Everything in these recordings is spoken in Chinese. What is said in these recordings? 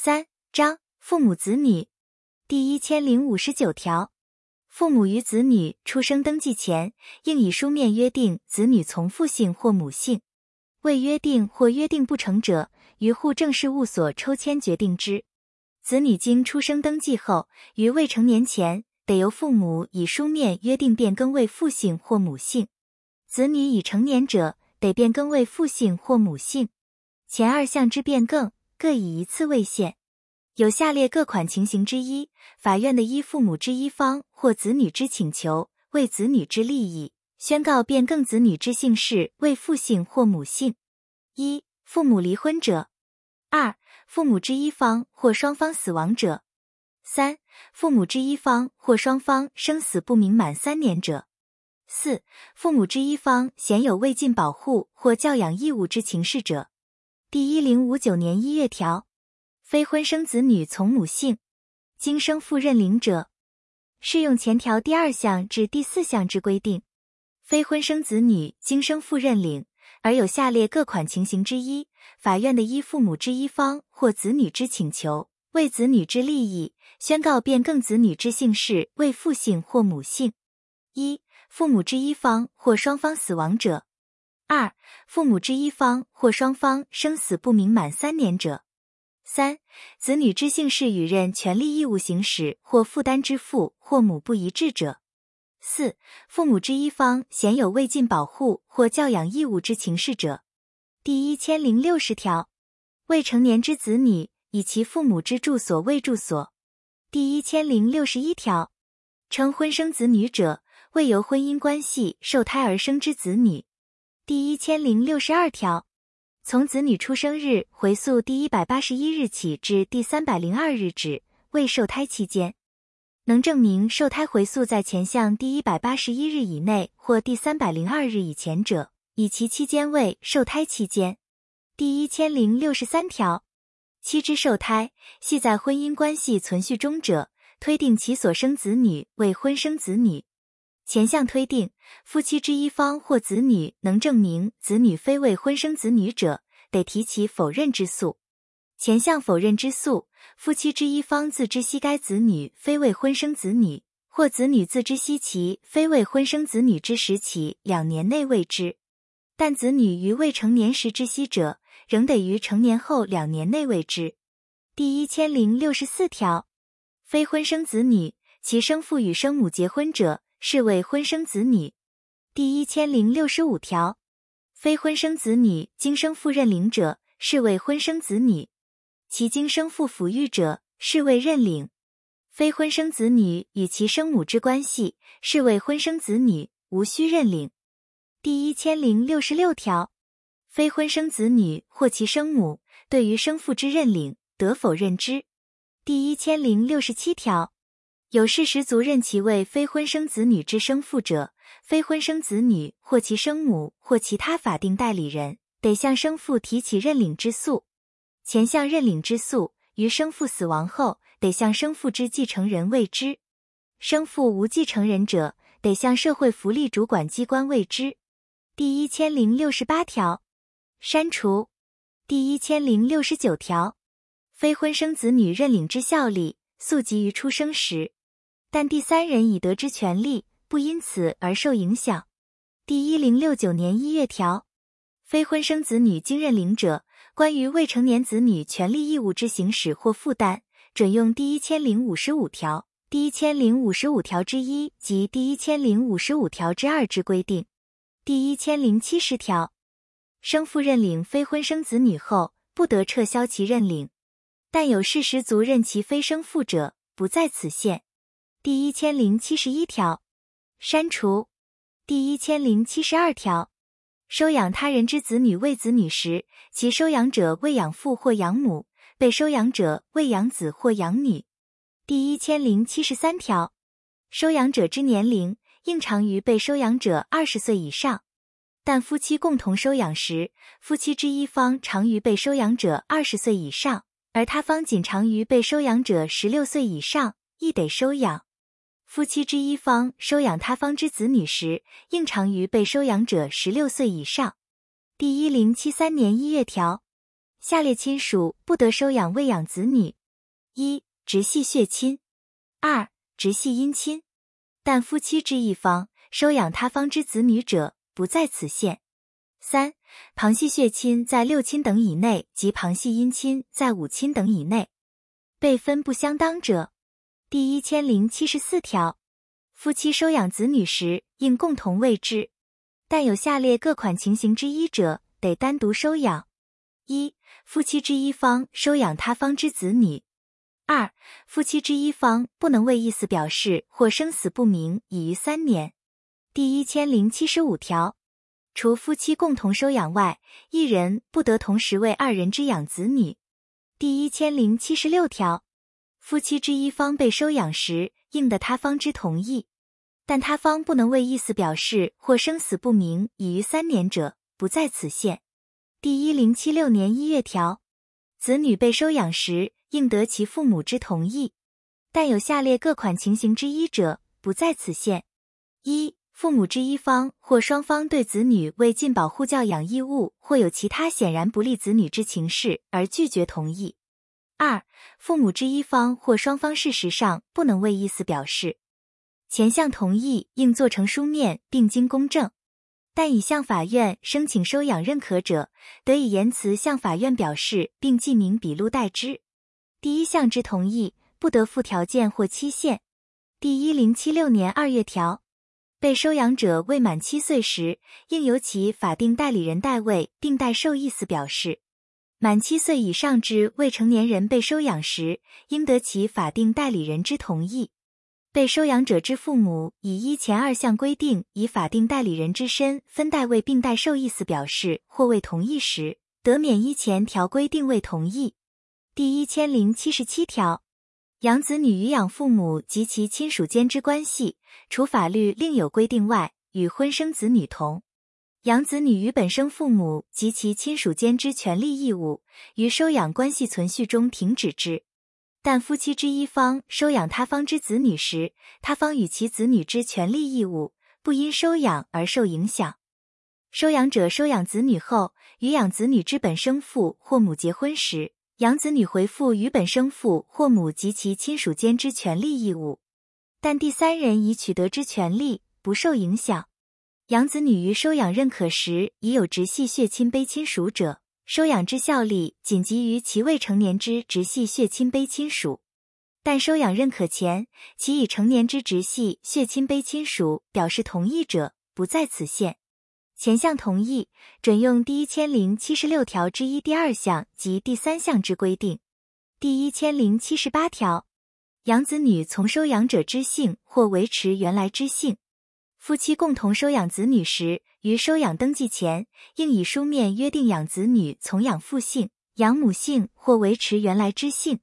三章父母子女第一千零五十九条，父母与子女出生登记前，应以书面约定子女从父姓或母姓。未约定或约定不成者，于户政事务所抽签决定之。子女经出生登记后，于未成年前，得由父母以书面约定变更为父姓或母姓。子女已成年者，得变更为父姓或母姓。前二项之变更，各以一次为限。有下列各款情形之一，法院的依父母之一方或子女之请求，为子女之利益，宣告变更子女之姓氏为父姓或母姓：一、父母离婚者；二、父母之一方或双方死亡者；三、父母之一方或双方生死不明满三年者；四、父母之一方显有未尽保护或教养义务之情事者。第一零五九年一月条。非婚生子女从母姓，经生父认领者，适用前条第二项至第四项之规定。非婚生子女经生父认领，而有下列各款情形之一，法院的依父母之一方或子女之请求，为子女之利益，宣告变更子女之姓氏为父姓或母姓：一、父母之一方或双方死亡者；二、父母之一方或双方生死不明满三年者。三、子女之姓氏与任权利义务行使或负担之父或母不一致者；四、父母之一方显有未尽保护或教养义务之情事者。第一千零六十条，未成年之子女以其父母之住所为住所。第一千零六十一条，称婚生子女者，未由婚姻关系受胎而生之子女。第一千零六十二条。从子女出生日回溯第一百八十一日起至第三百零二日止，未受胎期间，能证明受胎回溯在前项第一百八十一日以内或第三百零二日以前者，以其期间为受胎期间。第一千零六十三条，妻之受胎系在婚姻关系存续中者，推定其所生子女为婚生子女。前项推定，夫妻之一方或子女能证明子女非未婚生子女者，得提起否认之诉。前项否认之诉，夫妻之一方自知悉该子女非未婚生子女，或子女自知悉其非未婚生子女之时起两年内未知，但子女于未成年时知悉者，仍得于成年后两年内未知。第一千零六十四条，非婚生子女，其生父与生母结婚者。是为婚生子女，第一千零六十五条，非婚生子女经生父认领者，是为婚生子女；其经生父抚育者，是为认领。非婚生子女与其生母之关系，是为婚生子女，无需认领。第一千零六十六条，非婚生子女或其生母对于生父之认领，得否认之。第一千零六十七条。有事实足认其为非婚生子女之生父者，非婚生子女或其生母或其他法定代理人，得向生父提起认领之诉。前项认领之诉于生父死亡后，得向生父之继承人谓之。生父无继承人者，得向社会福利主管机关谓之。第一千零六十八条，删除。第一千零六十九条，非婚生子女认领之效力，溯及于出生时。但第三人已得知权利不因此而受影响。第一零六九年一月条，非婚生子女经认领者，关于未成年子女权利义务之行使或负担，准用第一千零五十五条、第一千零五十五条之一及第一千零五十五条之二之规定。第一千零七十条，生父认领非婚生子女后，不得撤销其认领，但有事实足认其非生父者，不在此限。第一千零七十一条，删除。第一千零七十二条，收养他人之子女为子女时，其收养者为养父或养母，被收养者为养子或养女。第一千零七十三条，收养者之年龄应长于被收养者二十岁以上，但夫妻共同收养时，夫妻之一方长于被收养者二十岁以上，而他方仅长于被收养者十六岁以上，亦得收养。夫妻之一方收养他方之子女时，应长于被收养者十六岁以上。第一零七三年一月条，下列亲属不得收养喂养子女：一、直系血亲；二、直系姻亲。但夫妻之一方收养他方之子女者，不在此限。三、旁系血亲在六亲等以内及旁系姻亲在五亲等以内。辈分不相当者，第一千零七十四条，夫妻收养子女时应共同喂之，但有下列各款情形之一者，得单独收养：一、夫妻之一方收养他方之子女。二、夫妻之一方不能为意思表示或生死不明已逾三年。第一千零七十五条，除夫妻共同收养外，一人不得同时为二人之养子女。第一千零七十六条，夫妻之一方被收养时，应得他方之同意，但他方不能为意思表示或生死不明已逾三年者，不在此限。第一零七六年一月条，子女被收养时。应得其父母之同意，但有下列各款情形之一者，不在此限：一、父母之一方或双方对子女为尽保护教养义务，或有其他显然不利子女之情事而拒绝同意；二、父母之一方或双方事实上不能为意思表示。前项同意应做成书面，并经公证。但已向法院申请收养认可者，得以言辞向法院表示，并记名笔录代之。第一项之同意，不得附条件或期限。第一零七六年二月条，被收养者未满七岁时，应由其法定代理人代位并代受意思表示；满七岁以上之未成年人被收养时，应得其法定代理人之同意。被收养者之父母以依前二项规定以法定代理人之身分代位并代受意思表示或未同意时，得免依前条规定未同意。第一千零七十七条，养子女与养父母及其亲属间之关系，除法律另有规定外，与婚生子女同。养子女与本生父母及其亲属间之权利义务，于收养关系存续中停止之。但夫妻之一方收养他方之子女时，他方与其子女之权利义务不因收养而受影响。收养者收养子女后，与养子女之本生父或母结婚时，养子女回复与本生父或母及其亲属间之权利义务，但第三人已取得之权利不受影响。养子女于收养认可时已有直系血亲卑亲属者，收养之效力仅及于其未成年之直系血亲卑亲属；但收养认可前，其已成年之直系血亲卑亲属表示同意者，不在此限。前项同意准用第一千零七十六条之一第二项及第三项之规定。第一千零七十八条，养子女从收养者之姓或维持原来之姓。夫妻共同收养子女时，于收养登记前，应以书面约定养子女从养父姓、养母姓或维持原来之姓。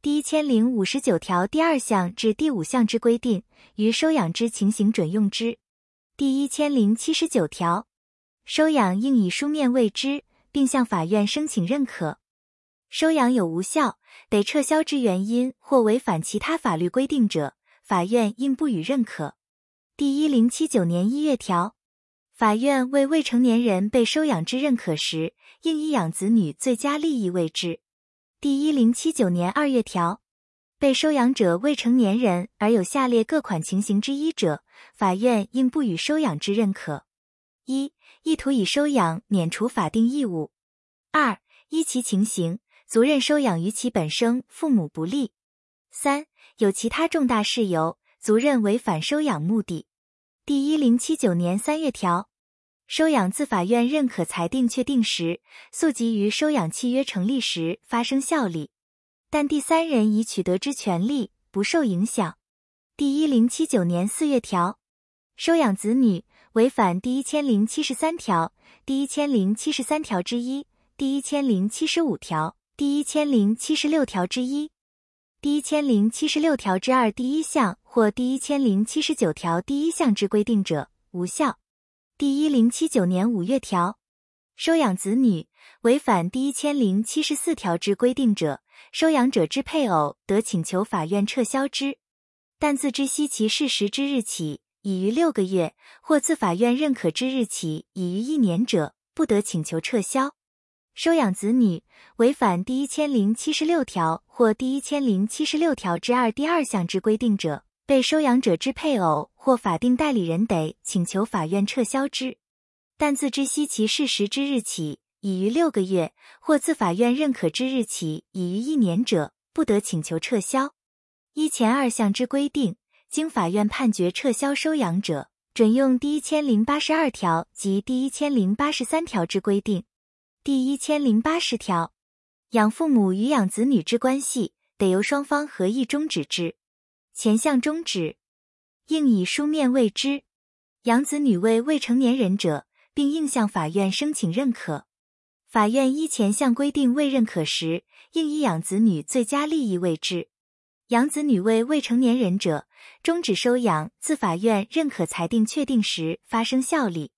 第一千零五十九条第二项至第五项之规定，于收养之情形准用之。第一千零七十九条。收养应以书面为之，并向法院申请认可。收养有无效、得撤销之原因或违反其他法律规定者，法院应不予认可。第一零七九年一月条，法院为未成年人被收养之认可时，应以养子女最佳利益为之。第一零七九年二月条，被收养者未成年人而有下列各款情形之一者，法院应不予收养之认可。一意图以收养免除法定义务；二依其情形，足认收养于其本生父母不利；三有其他重大事由，足认违反收养目的。第一零七九年三月条，收养自法院认可裁定确定时，溯及于收养契约成立时发生效力，但第三人已取得之权利不受影响。第一零七九年四月条，收养子女。违反第一千零七十三条、第一千零七十三条之一、第一千零七十五条、第一千零七十六条之一、第一千零七十六条之二第一项或第一千零七十九条第一项之规定者，无效。第一零七九年五月条，收养子女违反第一千零七十四条之规定者，收养者之配偶得请求法院撤销之，但自知悉其事实之日起。已于六个月，或自法院认可之日起已于一年者，不得请求撤销。收养子女违反第一千零七十六条或第一千零七十六条之二第二项之规定者，被收养者之配偶或法定代理人得请求法院撤销之。但自知悉其事实之日起已逾六个月，或自法院认可之日起已逾一年者，不得请求撤销。依前二项之规定，经法院判决撤销收养者，准用第一千零八十二条及第一千零八十三条之规定。第一千零八十条，养父母与养子女之关系，得由双方合意终止之。前项终止，应以书面谓之。养子女为未成年人者，并应向法院申请认可。法院依前项规定未认可时，应以养子女最佳利益为之。养子女为未成年人者，终止收养自法院认可裁定确定时发生效力。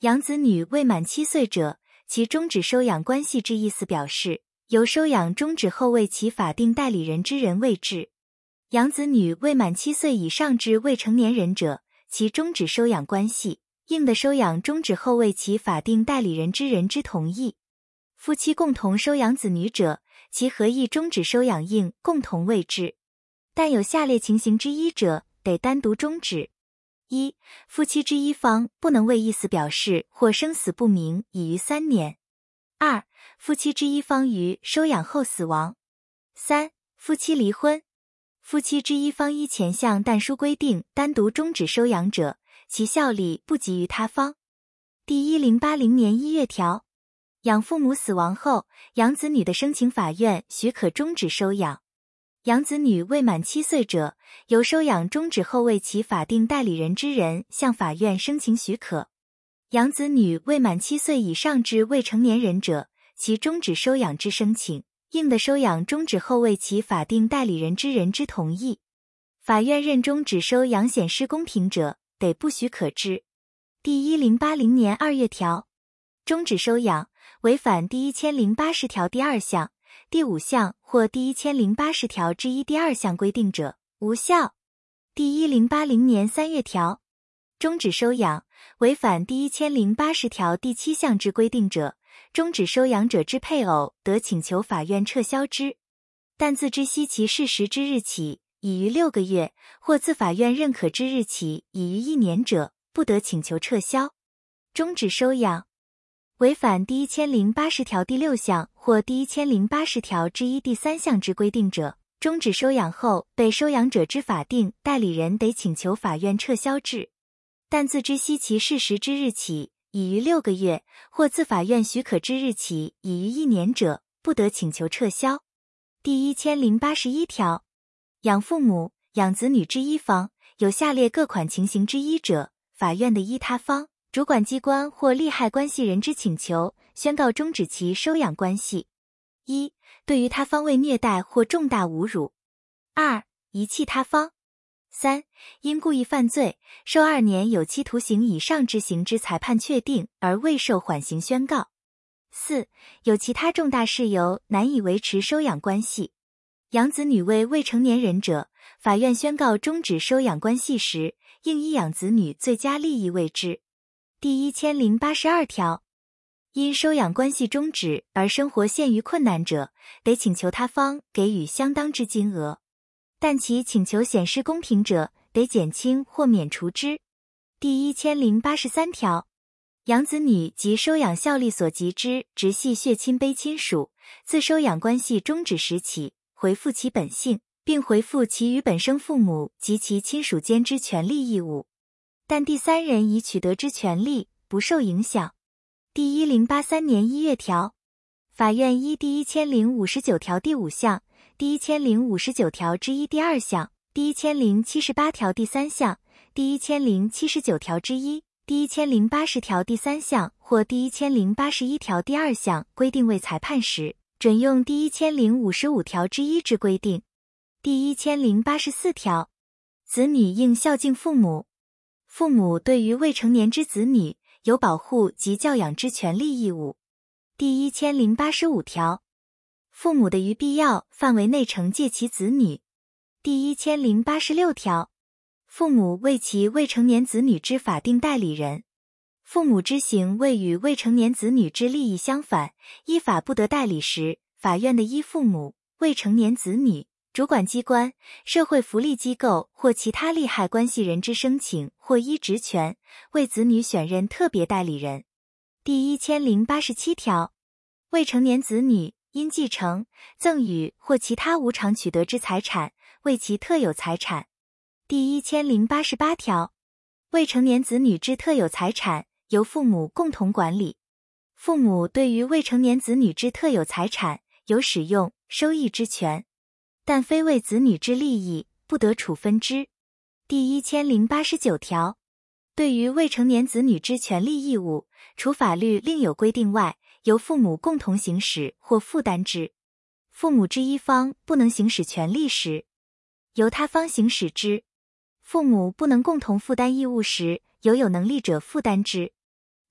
养子女未满七岁者，其终止收养关系之意思表示，由收养终止后为其法定代理人之人为之。养子女未满七岁以上之未成年人者，其终止收养关系应得收养终止后为其法定代理人之人之同意。夫妻共同收养子女者，其合意终止收养应共同为之。但有下列情形之一者，得单独终止。一、夫妻之一方不能为意思表示或生死不明已逾三年；二、夫妻之一方于收养后死亡；三、夫妻离婚。夫妻之一方依前项但书规定单独终止收养者，其效力不及于他方。第一零八零年一月条，养父母死亡后，养子女的申请法院许可终止收养。养子女未满七岁者，由收养终止后为其法定代理人之人向法院申请许可；养子女未满七岁以上之未成年人者，其终止收养之申请应的收养终止后为其法定代理人之人之同意。法院认终止收养显失公平者，得不许可之。第一零八零年二月条，终止收养违反第一千零八十条第二项。第五项或第一千零八十条之一第二项规定者，无效。第一零八零年三月条，终止收养违反第一千零八十条第七项之规定者，终止收养者之配偶得请求法院撤销之。但自知悉其事实之日起已逾六个月，或自法院认可之日起已逾一年者，不得请求撤销。终止收养。违反第一千零八十条第六项或第一千零八十条之一第三项之规定者，终止收养后，被收养者之法定代理人得请求法院撤销之。但自知悉其事实之日起已逾六个月，或自法院许可之日起已逾一年者，不得请求撤销。第一千零八十一条，养父母、养子女之一方有下列各款情形之一者，法院的依他方。主管机关或利害关系人之请求，宣告终止其收养关系：一、对于他方为虐待或重大侮辱；二、遗弃他方；三、因故意犯罪，受二年有期徒刑以上之刑之裁判确定而未受缓刑宣告；四、有其他重大事由难以维持收养关系。养子女为未成年人者，法院宣告终止收养关系时，应依养子女最佳利益为之。第一千零八十二条，因收养关系终止而生活陷于困难者，得请求他方给予相当之金额；但其请求显失公平者，得减轻或免除之。第一千零八十三条，养子女及收养效力所及之直系血亲卑亲属，自收养关系终止时起，回复其本姓，并回复其与本生父母及其亲属间之权利义务。但第三人已取得之权利不受影响。第一零八三年一月条，法院依第一千零五十九条第五项、第一千零五十九条之一第二项、第一千零七十八条第三项、第一千零七十九条之一、第一千零八十条第三项或第一千零八十一条第二项规定为裁判时，准用第一千零五十五条之一之规定。第一千零八十四条，子女应孝敬父母。父母对于未成年之子女有保护及教养之权利义务。第一千零八十五条，父母的于必要范围内惩戒其子女。第一千零八十六条，父母为其未成年子女之法定代理人。父母之行为与未成年子女之利益相反，依法不得代理时，法院的依父母、未成年子女、主管机关、社会福利机构或其他利害关系人之申请或依职权，为子女选任特别代理人。第一千零八十七条，未成年子女因继承、赠与或其他无偿取得之财产为其特有财产。第一千零八十八条，未成年子女之特有财产。由父母共同管理，父母对于未成年子女之特有财产有使用、收益之权，但非为子女之利益，不得处分之。第一千零八十九条，对于未成年子女之权利义务，除法律另有规定外，由父母共同行使或负担之。父母之一方不能行使权利时，由他方行使之。父母不能共同负担义务时，由有能力者负担之。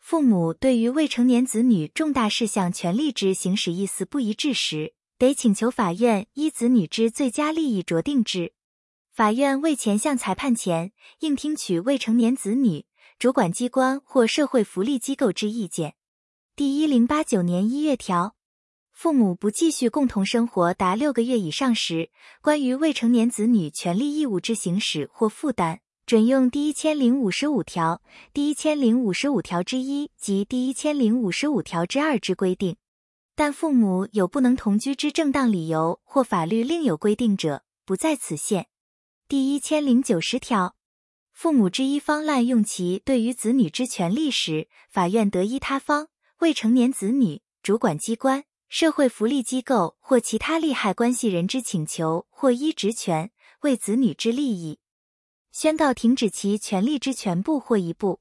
父母对于未成年子女重大事项权利之行使意思不一致时，得请求法院依子女之最佳利益酌定之。法院为前项裁判前，应听取未成年子女主管机关或社会福利机构之意见。第一零八九年一月条，父母不继续共同生活达六个月以上时，关于未成年子女权利义务之行使或负担。准用第一千零五十五条、第一千零五十五条之一及第一千零五十五条之二之规定，但父母有不能同居之正当理由或法律另有规定者，不在此限。第一千零九十条，父母之一方滥用其对于子女之权利时，法院得依他方未成年子女主管机关、社会福利机构或其他利害关系人之请求或依职权为子女之利益。宣告停止其权利之全部或一部。